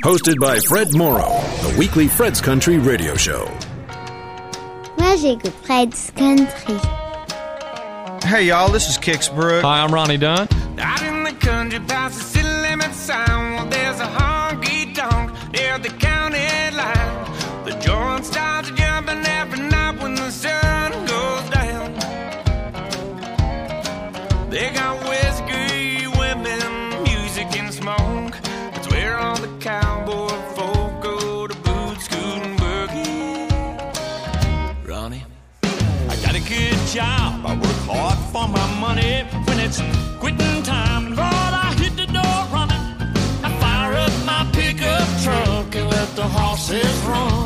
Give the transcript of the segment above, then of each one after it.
Hosted by Fred Morrow, the weekly Fred's Country radio show. Moi, j'écoute Fred's Country. Hey, y'all, this is Kix Brooks. Hi, I'm Ronnie Dunn. Out in the country, past the city limit sign, well, there's a honky tonk near the county line. The joint starts it's quitting time, Lord, I hit the door running. I fire up my pickup truck and let the horses run.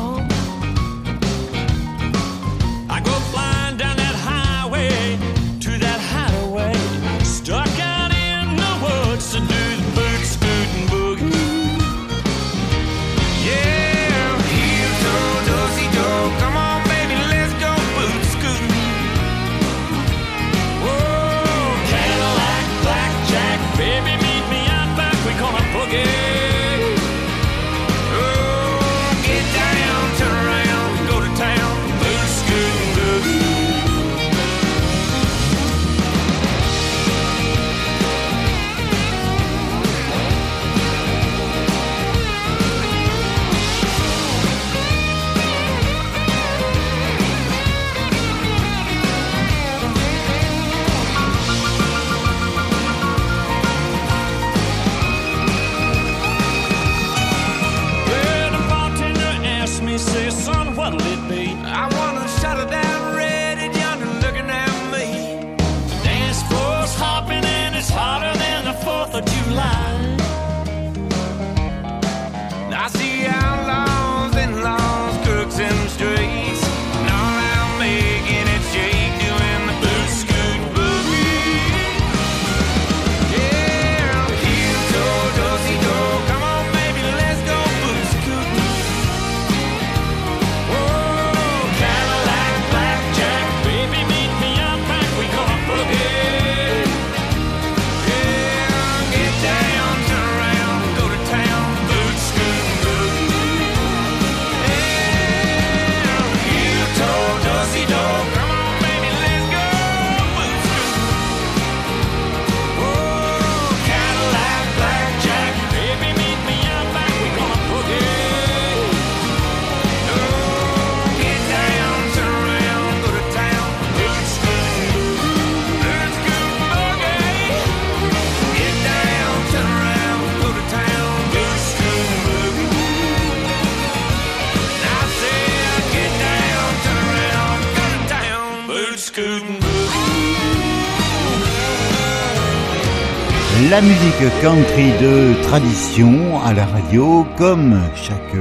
La musique country de tradition à la radio, comme chaque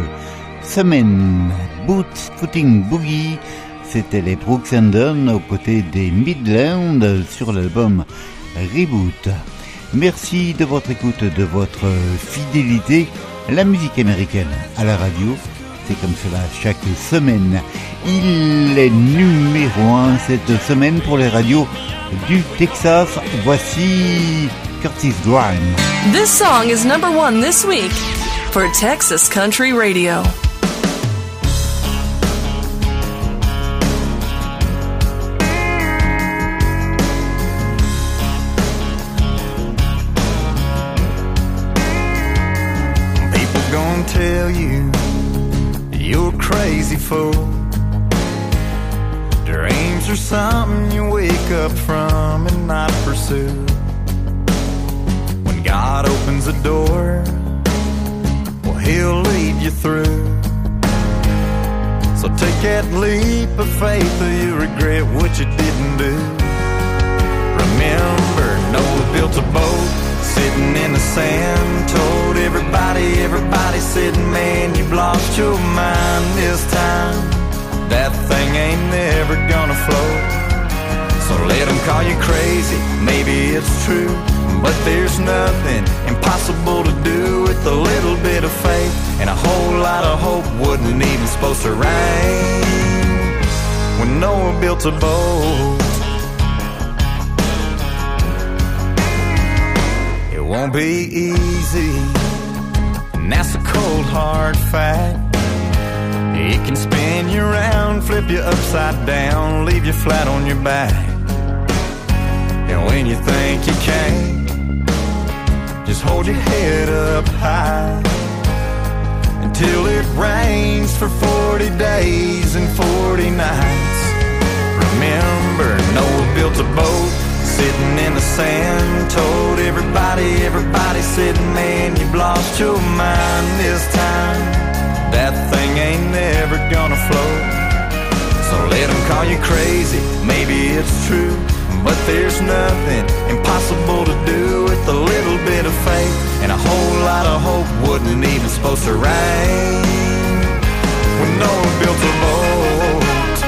semaine. Boot Scooting Boogie, c'était les Brooks and Dunn aux côtés des Midlands sur l'album Reboot. Merci de votre écoute, de votre fidélité. La musique américaine à la radio, c'est comme cela chaque semaine. Il est numéro un cette semaine pour les radios du Texas. Voici Curtis Grimes. This song is number one this week for Texas Country Radio. People gonna tell you you're a crazy fool. Dreams are something you wake up from and not pursue. God opens a door, well, He'll lead you through. So take that leap of faith or you regret what you didn't do. Remember, Noah built a boat sitting in the sand. Told everybody, everybody said, Man, you've lost your mind this time. That thing ain't never gonna float. So let them call you crazy, maybe it's true. But there's nothing impossible to do with a little bit of faith. And a whole lot of hope wasn't even supposed to rain. When Noah built a boat. It won't be easy, and that's a cold hard fact. It can spin you around, flip you upside down, leave you flat on your back. And when you think you can't, just hold your head up high until it rains for 40 days and 40 nights. Remember, Noah built a boat sitting in the sand. Told everybody, everybody said, man, you've lost your mind this time. That thing ain't never gonna float. So let them call you crazy, maybe it's true. But there's nothing impossible Wasn't even supposed to rain when Noah built a boat.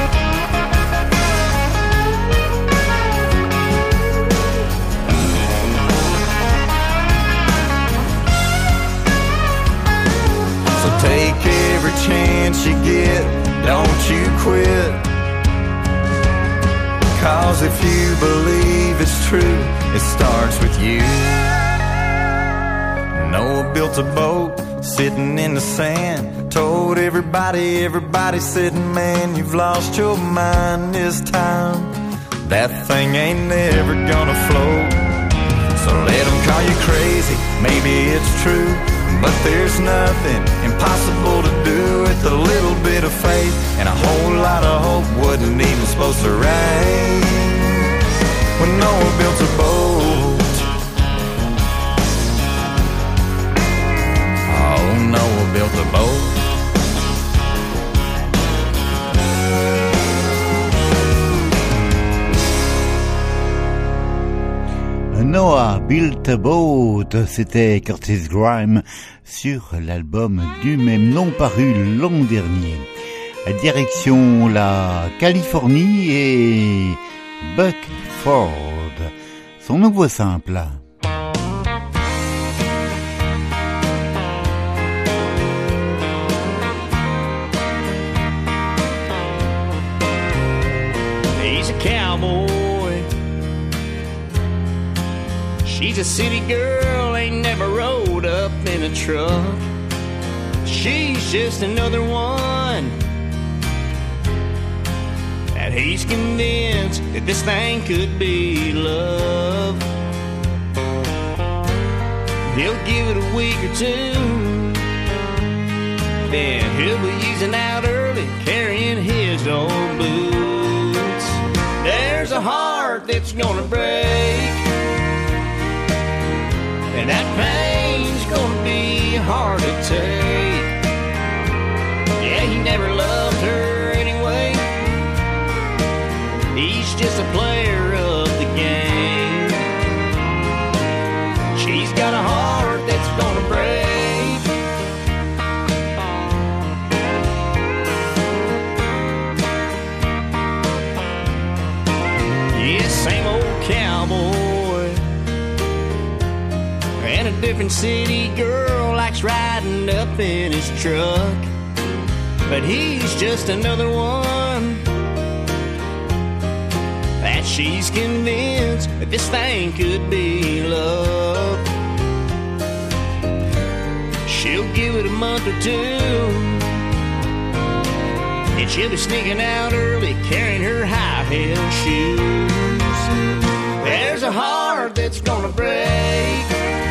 So take every chance you get, don't you quit. Cause if you believe it's true, it starts with you. Noah built a boat sitting in the sand. Told everybody, everybody said, man, you've lost your mind this time. That thing ain't never gonna float. So let them call you crazy, maybe it's true. But there's nothing impossible to do with a little bit of faith and a whole lot of hope. Wasn't even supposed to rain when Noah built a boat. Noah built a boat. Noah Built a Boat, c'était Curtis Grime sur l'album du même nom paru l'an dernier. Direction la Californie et Buck Ford, son nouveau simple. She's a city girl, ain't never rode up in a truck. She's just another one. And he's convinced that this thing could be love. He'll give it a week or two. Then he'll be easing out early, carrying his old boots. There's a heart that's gonna break. That pain's gonna be hard to take. Yeah, he never loved her anyway. He's just a player City girl likes riding up in his truck. But he's just another one that she's convinced that this thing could be love. She'll give it a month or two. And she'll be sneaking out early, carrying her high heel shoes. There's a heart that's gonna break.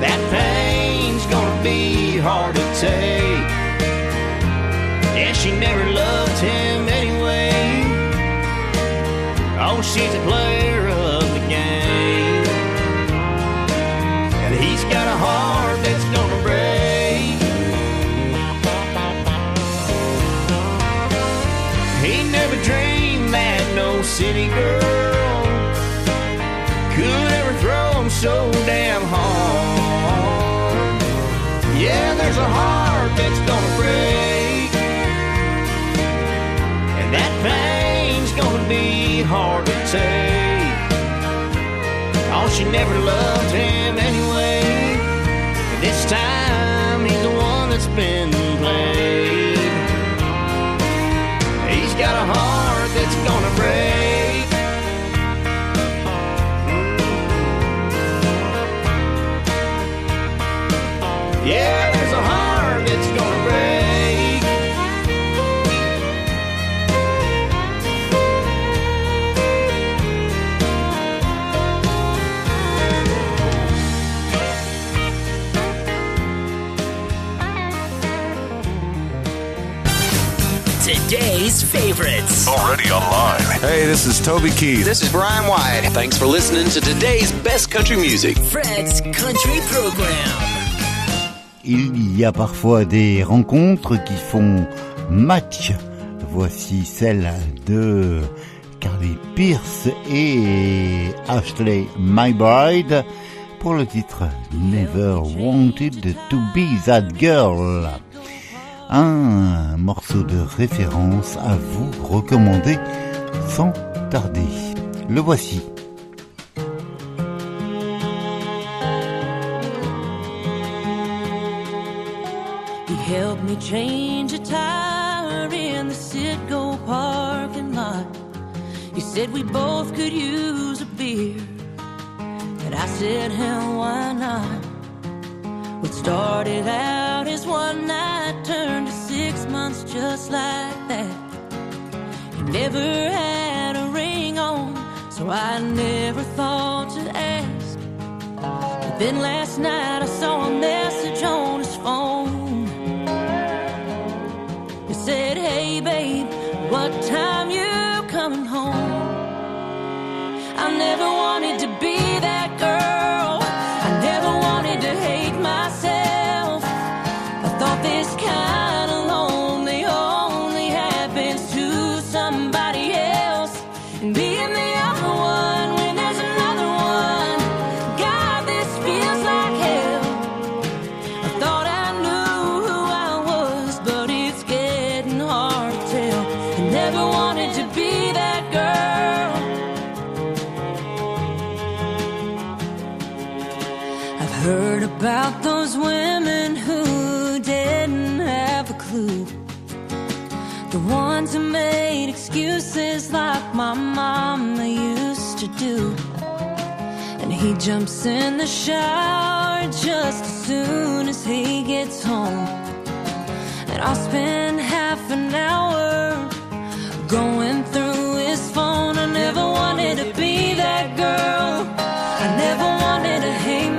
That pain's gonna be hard to take. Yeah, she never loved him anyway. Oh, she's a player of the game. And he's got a heart that's gonna break. He never dreamed that no city girl could ever throw him so damn hard. There's a heart that's gonna break. And that pain's gonna be hard to take. Oh, she never loved him anyway. And this time he's the one that's been played. He's got a heart that's gonna break. Yeah, favorites. Already online. Hey, this is Toby Keith. This is Brian White. Thanks for listening to today's best country music. Fred's Country Program. Il y a parfois des rencontres qui font match. Voici celle de Carly Pierce et Ashley McBride pour le titre Never Wanted to Be That Girl. Un morceau de référence à vous recommander sans tarder. Le voici. He helped me change a tire in the Citgo parking lot. He said we both could use a beer. And I said, hell, why not? What started out never had a ring on, so I never thought to ask. But then last night I saw a message on his phone. It said, Hey babe, what time you coming home? I never excuses like my mama used to do. And he jumps in the shower just as soon as he gets home. And I'll spend half an hour going through his phone. I never wanted to be that girl. I never wanted to hate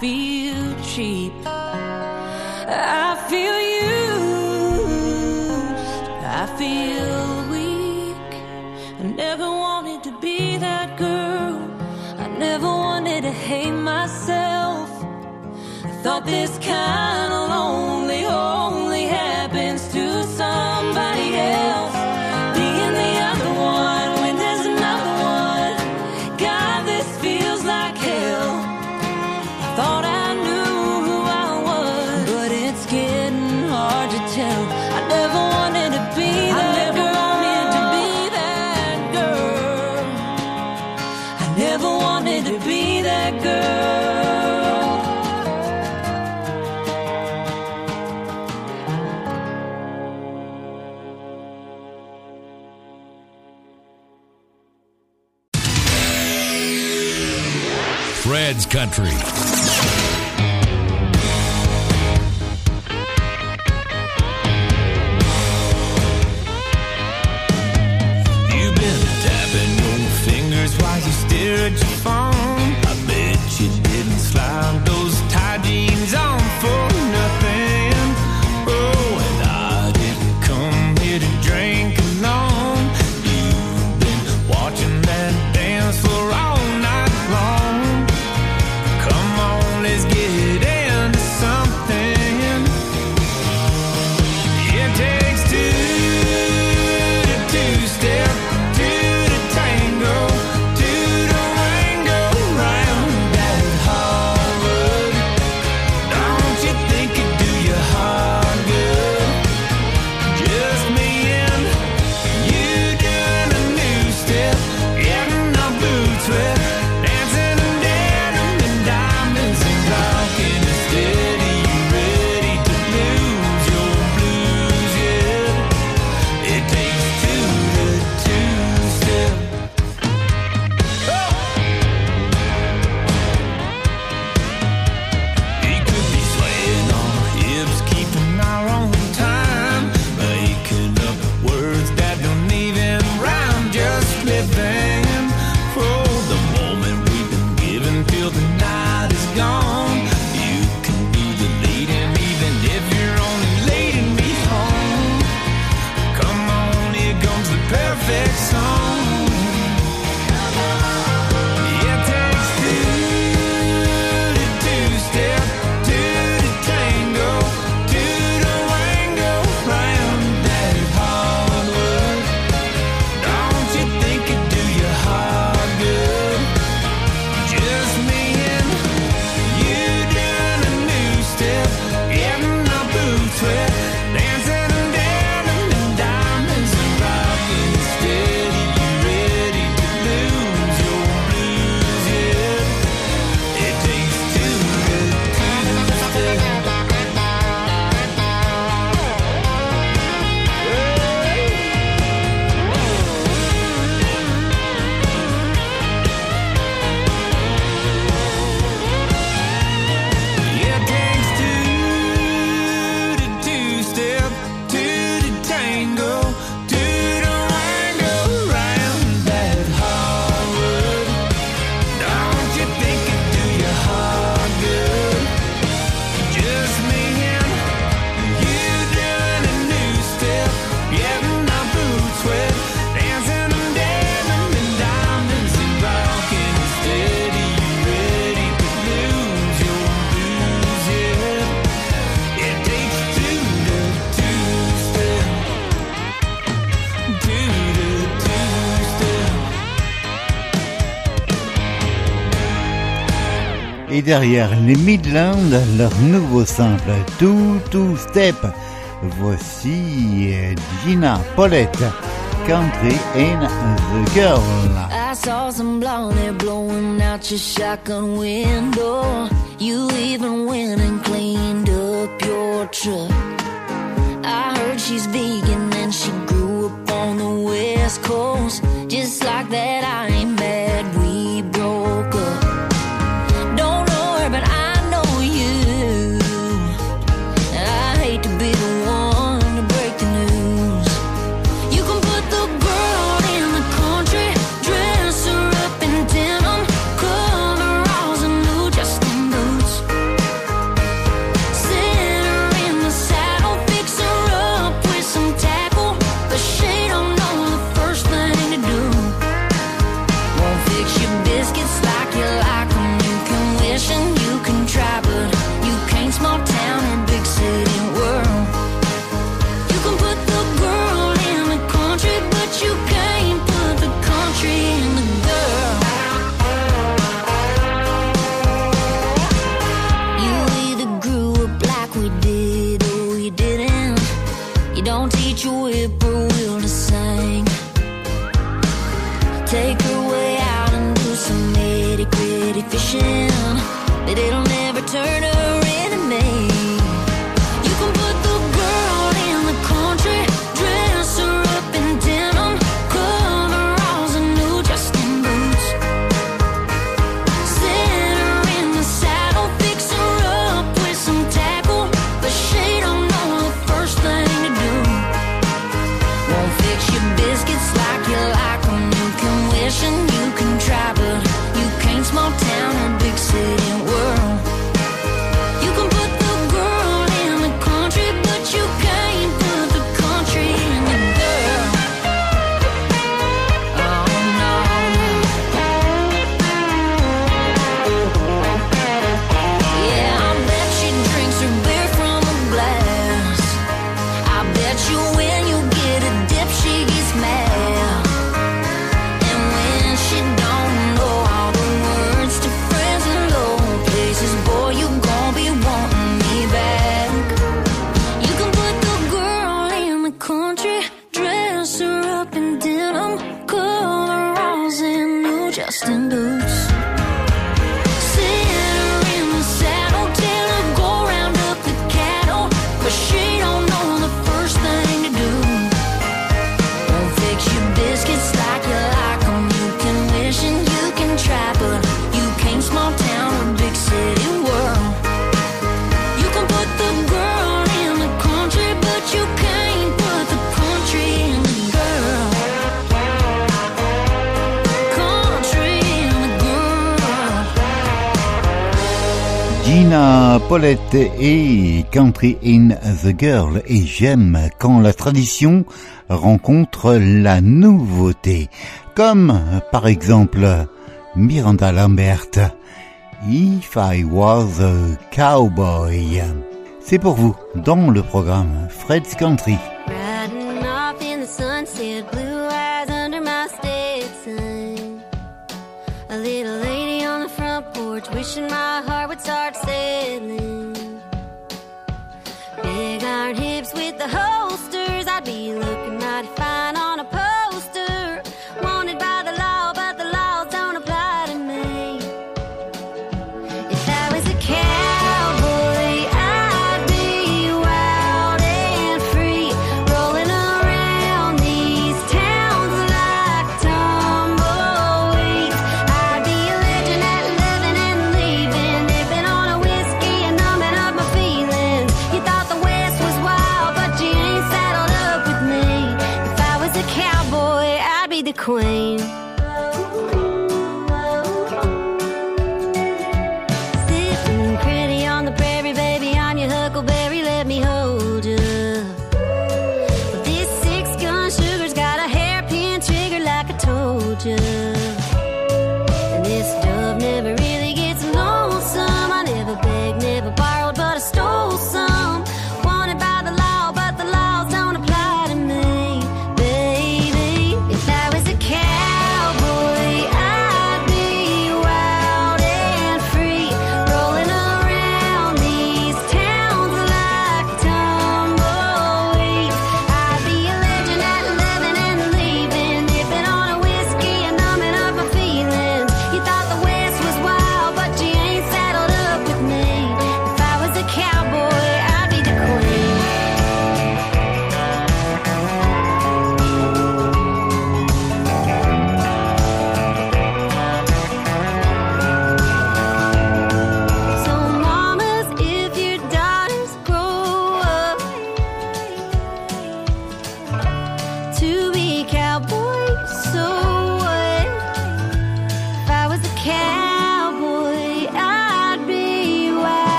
feel cheap. I feel used. I feel weak. I never wanted to be that girl. I never wanted to hate myself. I thought this kind of Country. derrière les Midlands, leur nouveau simple Two Two Step. Voici euh, Gina Paulette, Country and the Girl. I saw some blonde blowing out your shotgun window. You even went and cleaned up your truck. I heard she's vegan and she grew up on the west coast. Just like that, I ocean, that it'll never turn around. Paulette et Country in the Girl et j'aime quand la tradition rencontre la nouveauté, comme par exemple Miranda Lambert, If I Was a Cowboy. C'est pour vous dans le programme Fred's Country.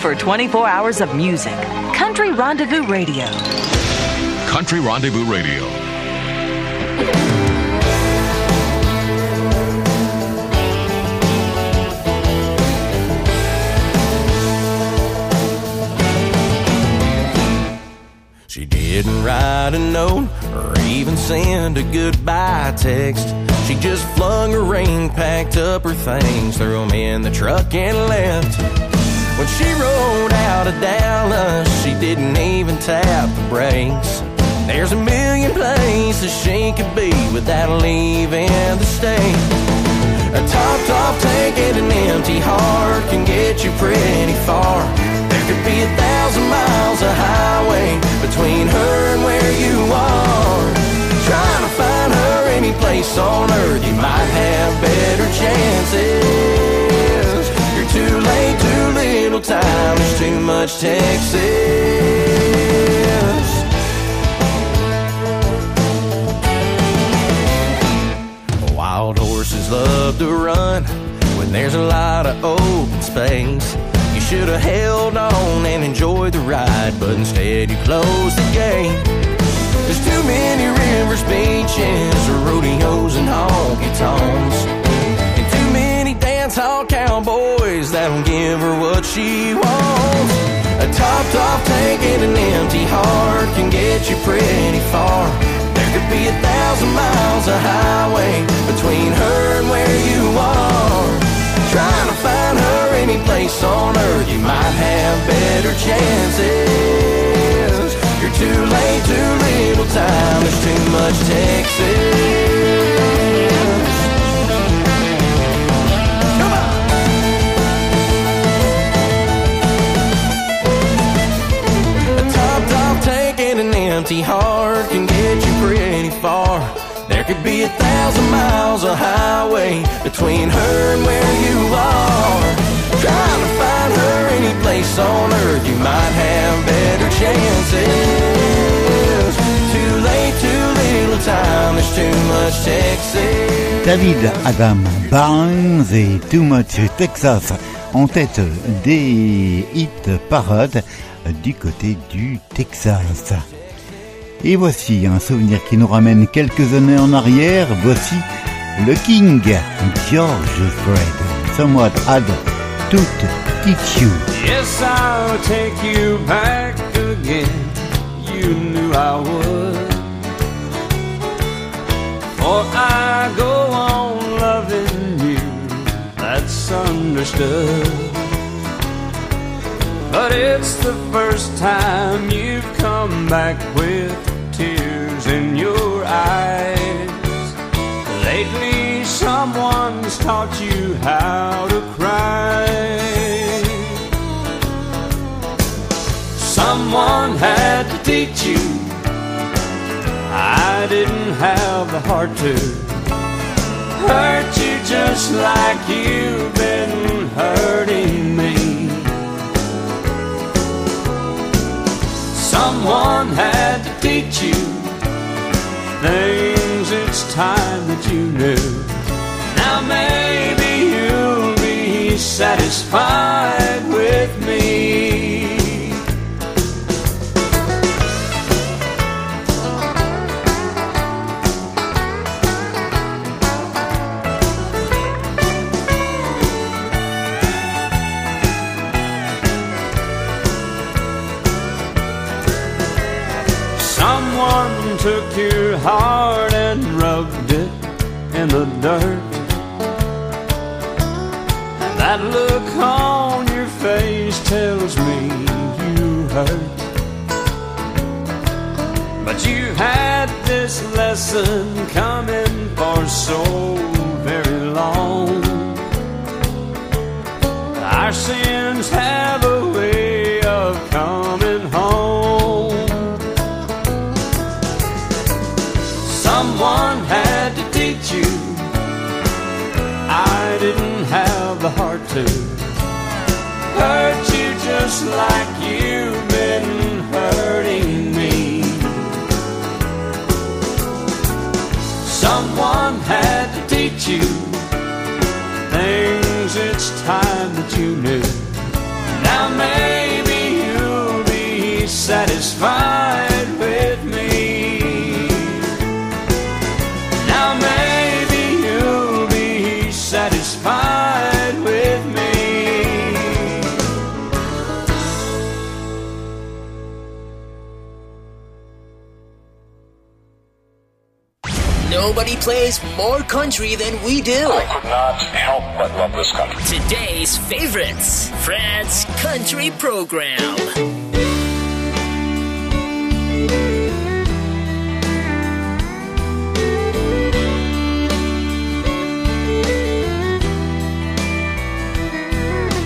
For 24 hours of music. Country Rendezvous Radio. Country Rendezvous Radio. She didn't write a note or even send a goodbye text. She just flung her ring, packed up her things, threw 'em in the truck and left. When she rode out of Dallas, she didn't even tap the brakes. There's a million places she could be without leaving the state. A topped off tank and an empty heart can get you pretty far. There could be a thousand miles of highway between her and where you are. Trying to find her any place on earth, you might have better chances. You're too late, too little time, there's too much Texas. Wild horses love to run when there's a lot of open space. You should have held on and enjoyed the ride, but instead you closed the gate. There's too many rivers, beaches, rodeos, and honky tonks. Dance cowboys that'll give her what she wants. A topped off tank and an empty heart can get you pretty far. There could be a thousand miles of highway between her and where you are. Trying to find her any place on earth, you might have better chances. You're too late, too little time, there's too much Texas. An empty heart can get you pretty far. There could be a thousand miles of highway between her and where you are. Trying to find her any place on earth, you might have better chances. Too late, too little time, there's too much Texas. David Adam Byrnes et Too Much Texas en tête des hit parades du côté du Texas. Et voici un souvenir qui nous ramène quelques années en arrière. Voici le King, George Fred. Somewhat had to teach you. Yes, I'll take you back again. You knew I would. I go understood. But it's the first time you've come back with tears in your eyes. Lately, someone's taught you how to cry. Someone had to teach you. I didn't have the heart to hurt you just like you've been hurting me. Someone had to teach you things it's time that you knew. Now maybe you'll be satisfied with me. Heart and rubbed it in the dirt. And that look on your face tells me you hurt. But you had this lesson coming for so very long. Our sins have a way of coming Someone had to teach you. I didn't have the heart to hurt you just like you've been hurting me. Someone had to teach you things it's time that you knew. Now Nobody plays more country than we do. I could not help but love this country. Today's favorites, Fred's Country Program.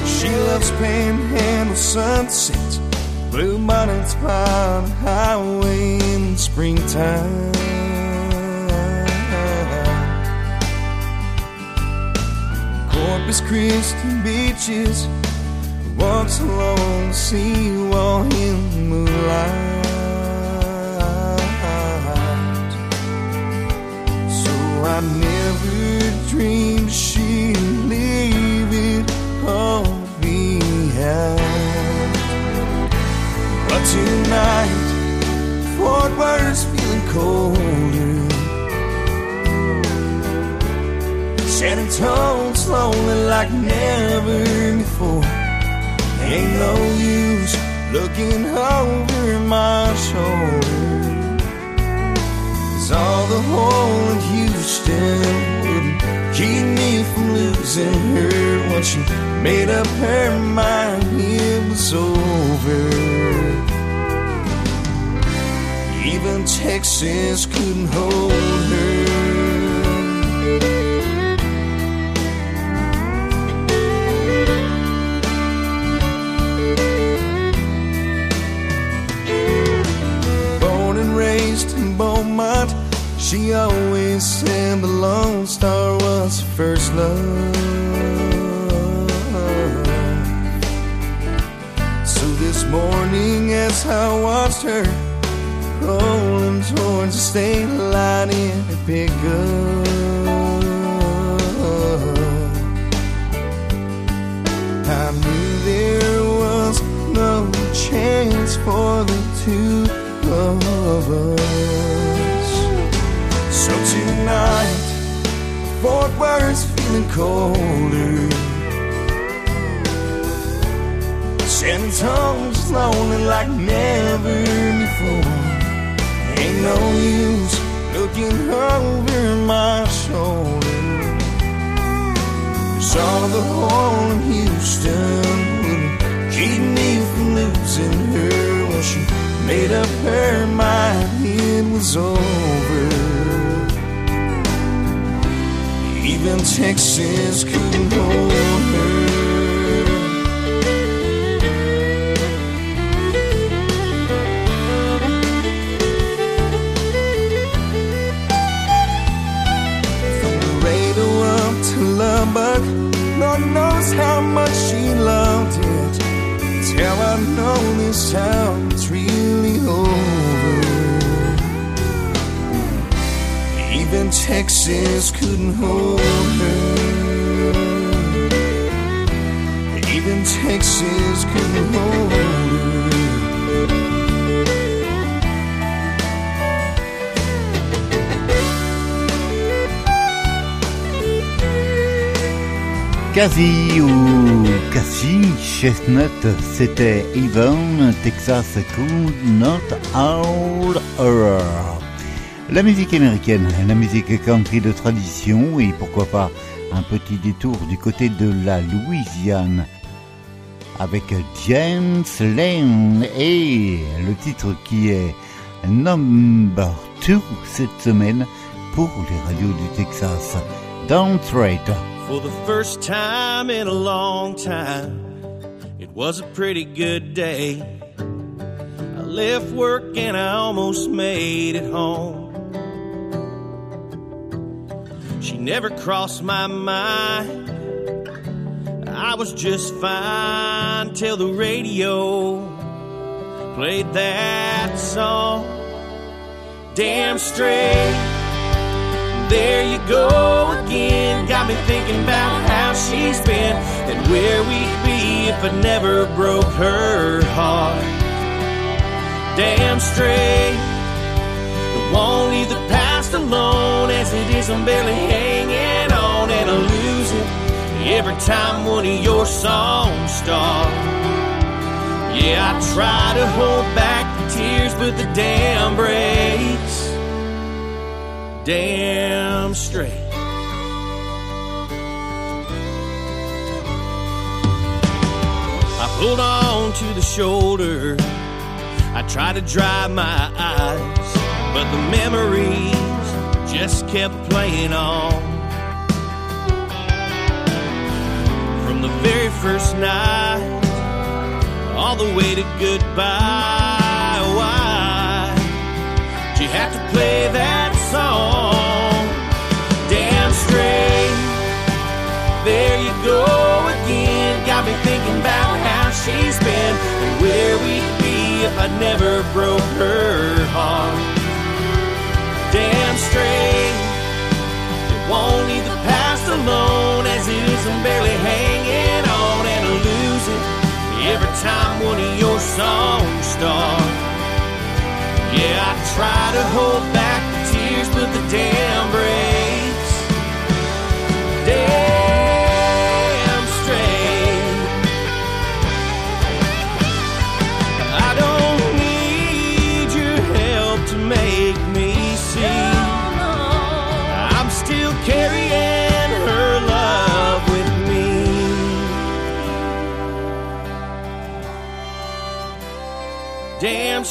She loves panhandle sunsets, blue bonnets by the highway in springtime. Corpus Christi beaches, walks along the seawall in the moonlight. So I never dreamed she'd leave it all behind. But tonight, Fort Worth's feeling colder. San Antonio's lonely like never before. Ain't no use looking over my shoulder. Cause all the hole in Houston wouldn't keep me from losing her once she made up her mind it was over. Even Texas couldn't hold her. Beaumont, she always said the Lone Star was her first love. So this morning, as I watched her rolling towards the state line in her pickup, I knew there was no chance for the two of us. So tonight, Fort Worth's feeling colder. San Antonio's lonely like never before. Ain't no use looking over my shoulder. Saw the hole in Houston wouldn't keep me from losing her when she made up her mind it was over. Even Texas couldn't hold her. From Laredo up to Lubbock, Lord knows how much she loved it. Till I know this town over. Even Texas couldn't hold her. Even Texas couldn't hold her. Quasi ou Cassie Chestnut, c'était Even Texas Could Not Hold. La musique américaine, la musique country de tradition et pourquoi pas un petit détour du côté de la Louisiane avec James Lane et le titre qui est number 2 cette semaine pour les radios du Texas. Don't Trade. For the first time in a long time, it was a pretty good day. I left work and I almost made it home. She never crossed my mind. I was just fine till the radio played that song. Damn straight. There you go again. Got me thinking about how she's been and where we'd be if I never broke her heart. Damn straight. I won't leave the past alone as it is. I'm barely hanging on and I lose it every time one of your songs start. Yeah, I try to hold back the tears, but the dam breaks. Damn straight. I pulled on to the shoulder. I tried to dry my eyes, but the memories just kept playing on. From the very first night all the way to goodbye. Why do you have to play that there you go again. Got me thinking about how she's been and where we'd be if I never broke her heart. Damn straight, it won't leave the past alone as it is. I'm barely hanging on and I lose it every time one of your songs start. Yeah, I try to hold back the tears, but the dam breaks.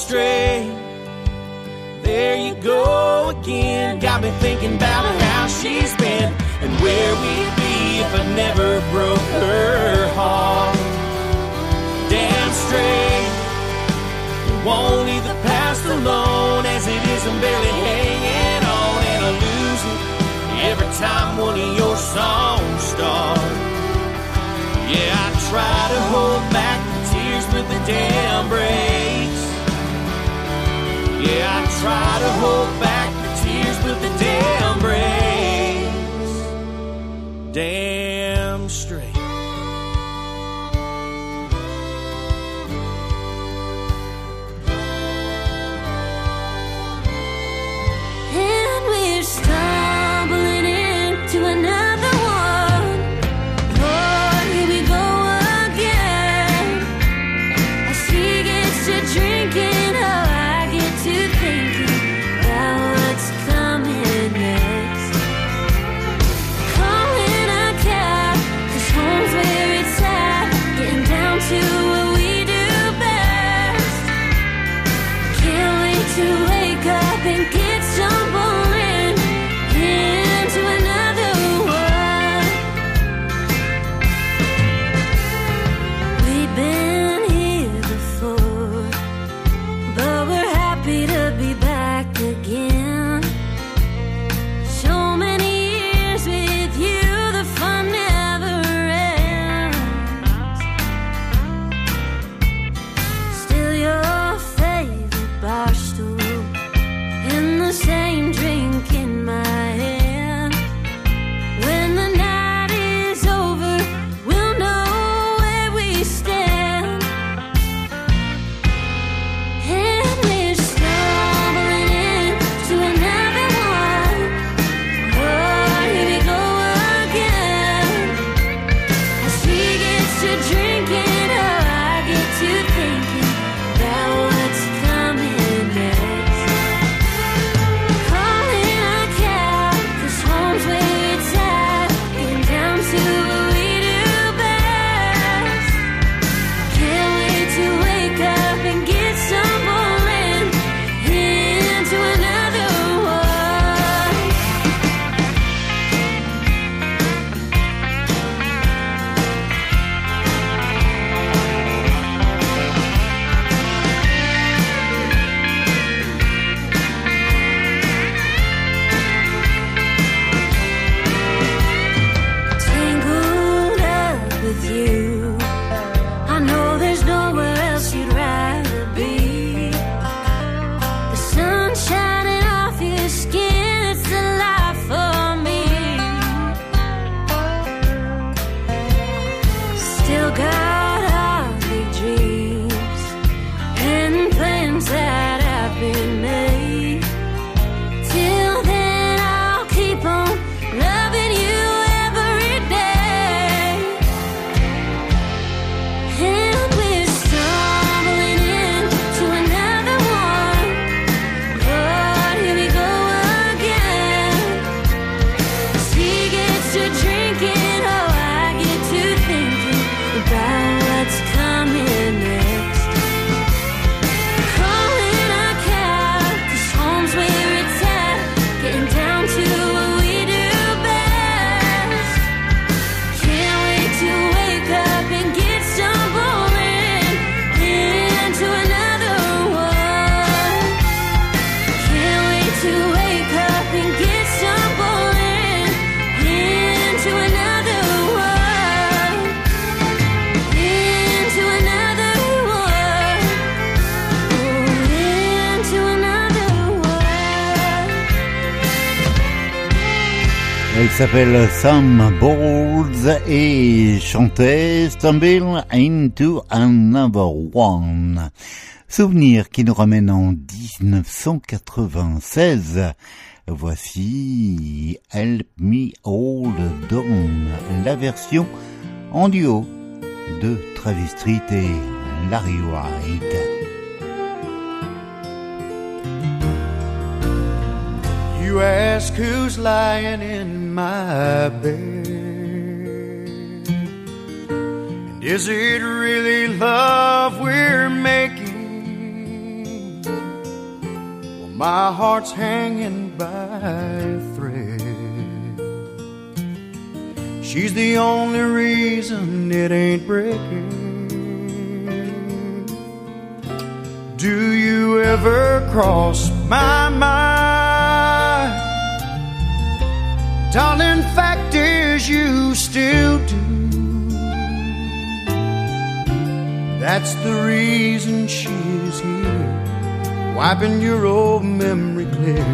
Damn straight. There you go again. Got me thinking about how she's been and where we'd be if I never broke her heart. Damn straight. Won't leave the past alone as it is. I'm barely hanging on and I lose it every time one of your songs start. Yeah, I try to hold back the tears, but the dam breaks. Yeah, I try to hold back the tears, but the dam breaks. Damn s'appelle Sam Bowles et chantait Stumble into Another One. Souvenir qui nous ramène en 1996. Voici Help Me Hold On, la version en duo de Travis Street et Larry White. You ask who's lying in my bed. And is it really love we're making? Well, my heart's hanging by a thread. She's the only reason it ain't breaking. Do you ever cross my mind? Darling, fact is, you still do. That's the reason she's here, wiping your old memory clear.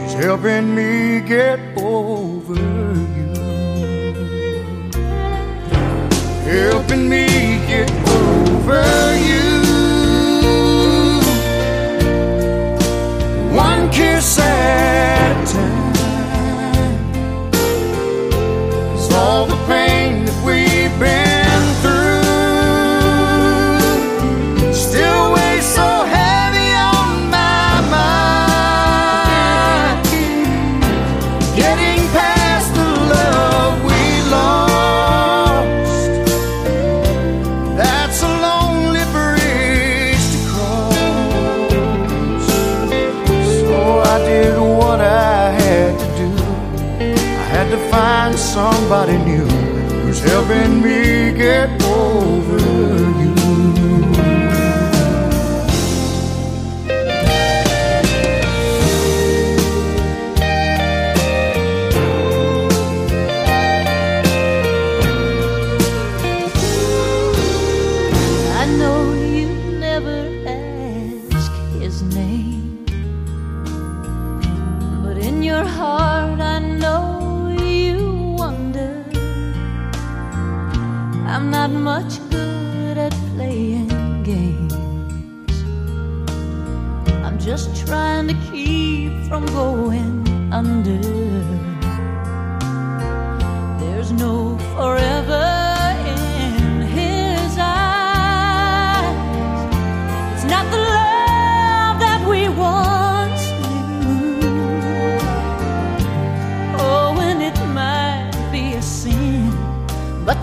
She's helping me get over you, helping me get over you.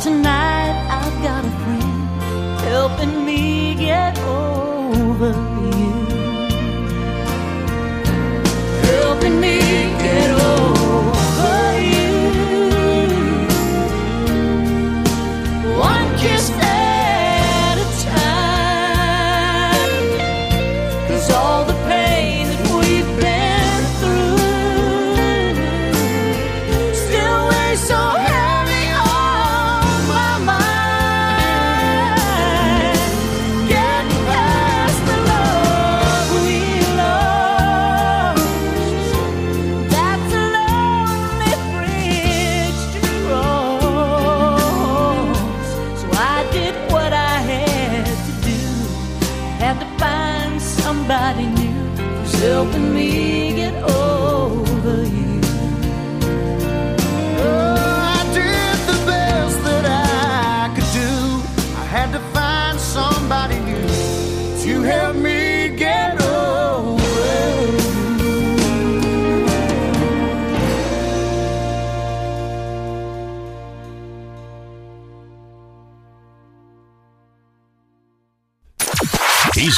Tonight I've got a friend helping me get over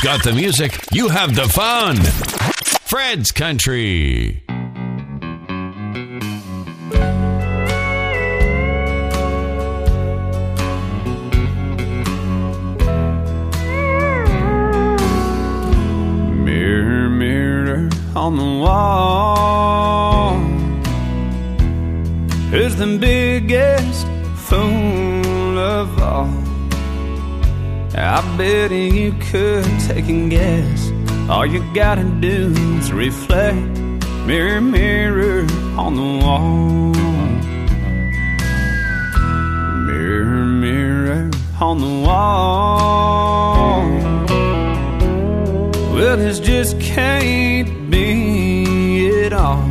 got the music, you have the fun. Fred's Country. Mirror, mirror on the wall. Who's the biggest betting you could take a guess. All you gotta do is reflect, mirror, mirror on the wall. Mirror, mirror on the wall. Well, this just can't be it all.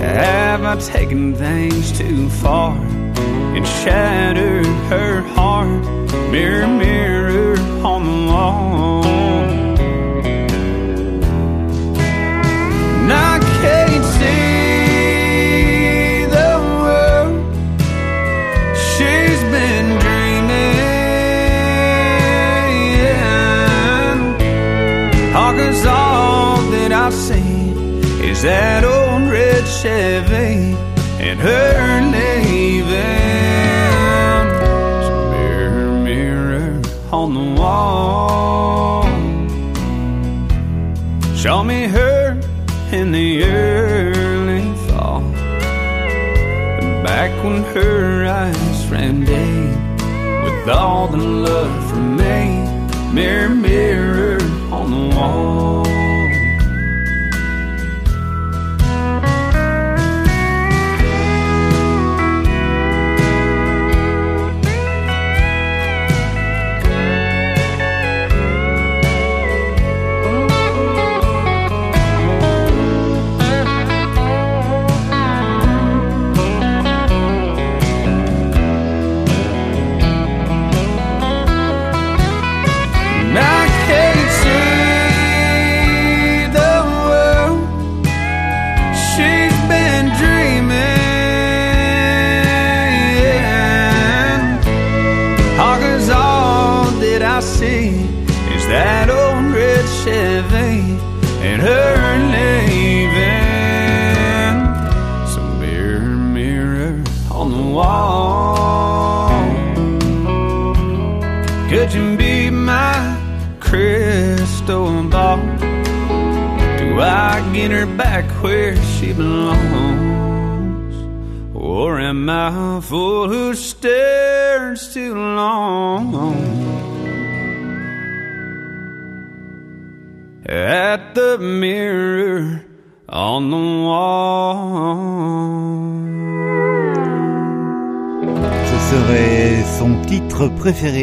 Have I taken things too far and shattered her heart? Mirror, mirror on the wall. And I can't see the world she's been dreaming. All 'cause all that I see is that old red Chevy and her leaving. Show me her in the early fall. Back when her eyes ran deep with all the love for me. Mirror,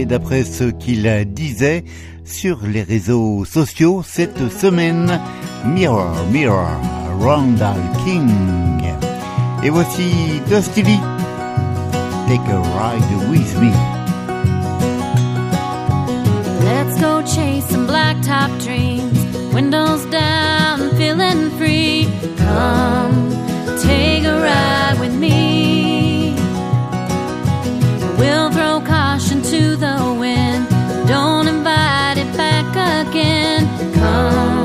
d'après ce qu'il disait sur les réseaux sociaux cette semaine. Mirror, Mirror, Randall King. Et voici Dusty Lee. Take a ride with me. Let's go chase some blacktop dreams. Windows down, feeling free. Come, take a ride with me. Caution to the wind. Don't invite it back again. Come,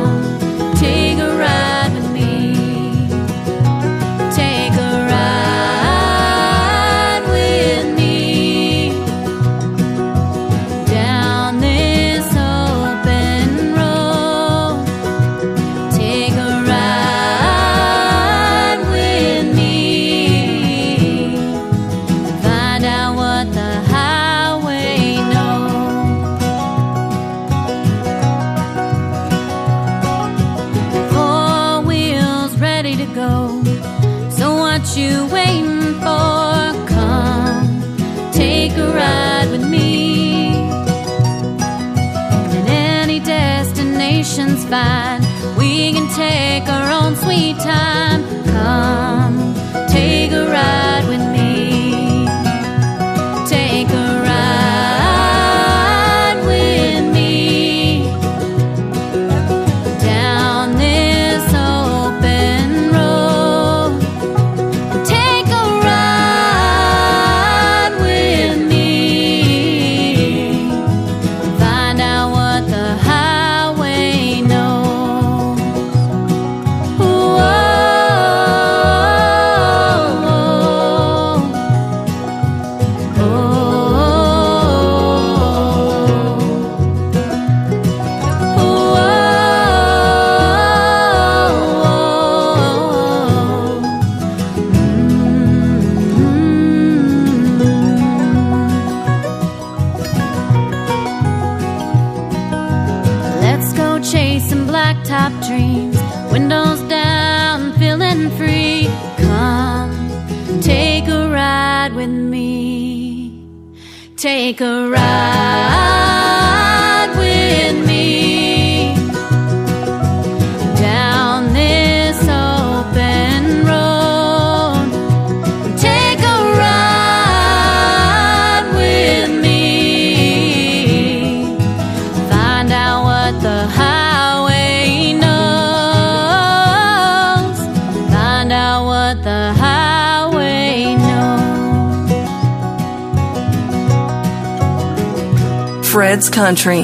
Fred's Country.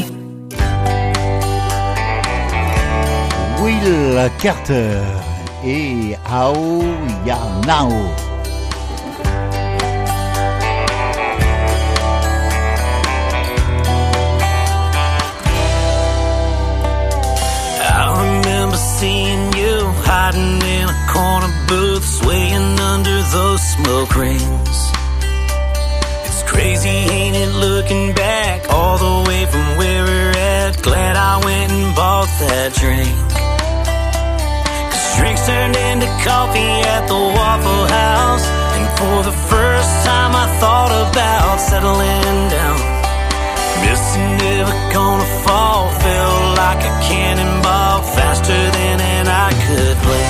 Will Carter et How Ya Know. I remember seeing you hiding in a corner booth, swaying under those smoke rings. Crazy, ain't it, looking back all the way from where we're at. Glad I went and bought that drink. Cause drinks turned into coffee at the Waffle House. And for the first time, I thought about settling down. Missing never gonna fall. Felt like a cannonball faster than an eye could blink.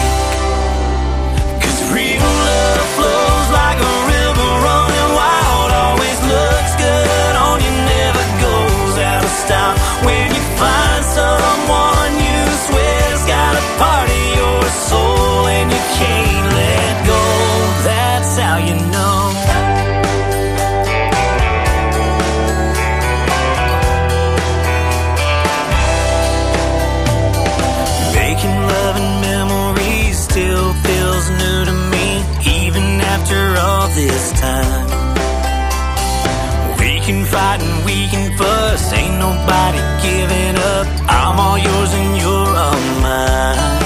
Can't let go. That's how you know. Making love and memories still feels new to me, even after all this time. We can fight and we can fuss, ain't nobody giving up. I'm all yours and you're all mine.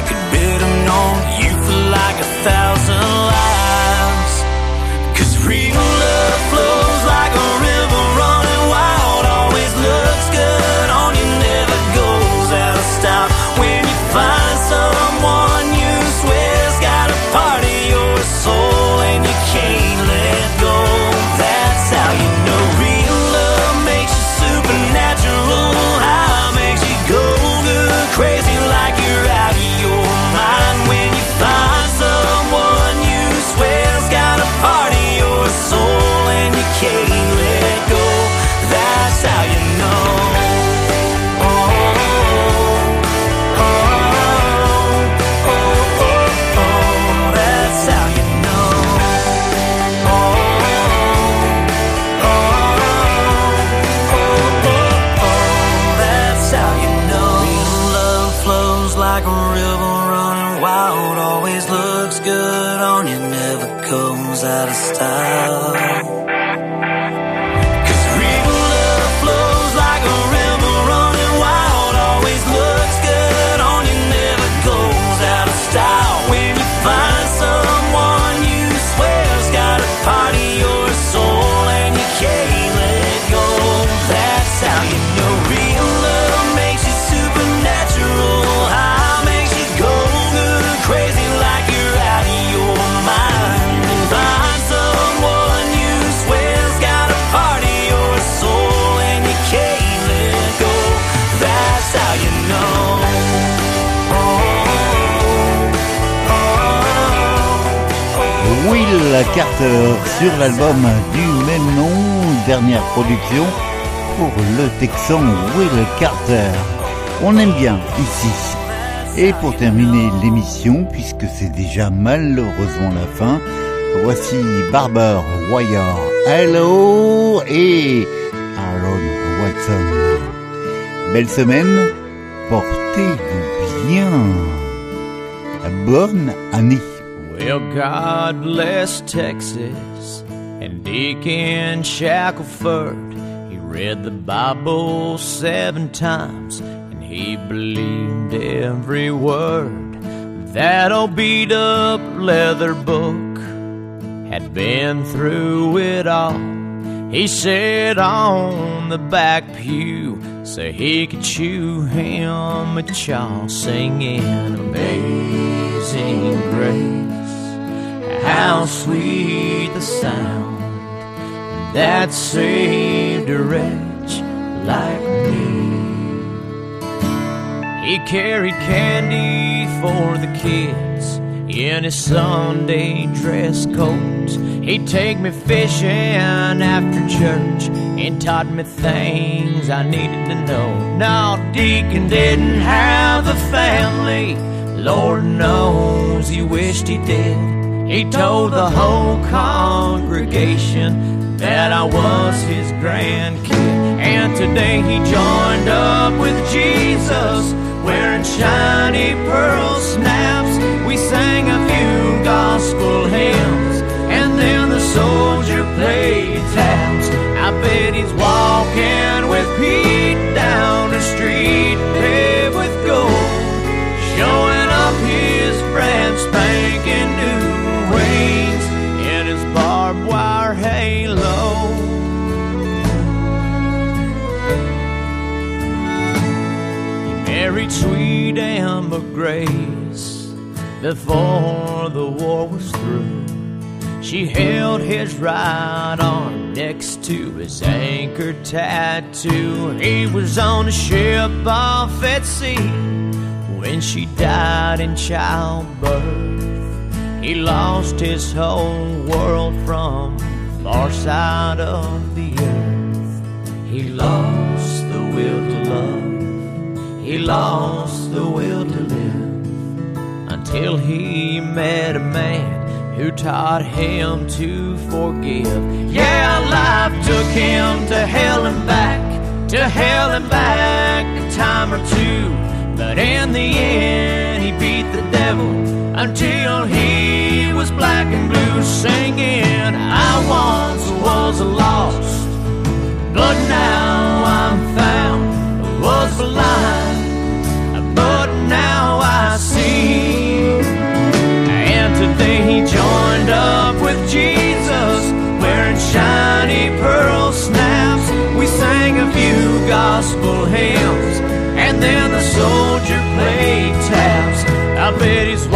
I could Carter sur l'album du même nom, dernière production pour le Texan Will Carter. On aime bien ici. Et pour terminer l'émission, puisque c'est déjà malheureusement la fin, voici Barber Wire Hello et Aaron Watson. Belle semaine, portez-vous bien. Bonne année. Well, God bless Texas and Deacon Shackelford. He read the Bible seven times and he believed every word. That old beat up leather book had been through it all. He sat on the back pew so he could chew him a chaw, singing Amazing Grace. How sweet the sound that saved a wretch like me. He carried candy for the kids in his Sunday dress coat. He'd take me fishing after church and taught me things I needed to know. Now, Deacon didn't have a family. Lord knows he wished he did. He told the whole congregation that I was his grandkid. And today he joined up with Jesus, wearing shiny pearl Grace before the war was through. She held his right arm next to his anchor tattoo. He was on a ship off at sea when she died in childbirth. He lost his whole world from far side of the earth. He lost the will to love. He lost the will to live until he met a man who taught him to forgive. Yeah, life took him to hell and back, to hell and back a time or two. But in the end, he beat the devil until he was black and blue, singing, I once was lost, but now I'm found. Was blind, but now I see. And he joined up with Jesus, wearing shiny pearl snaps. We sang a few gospel hymns, and then the soldier played taps. I bet he's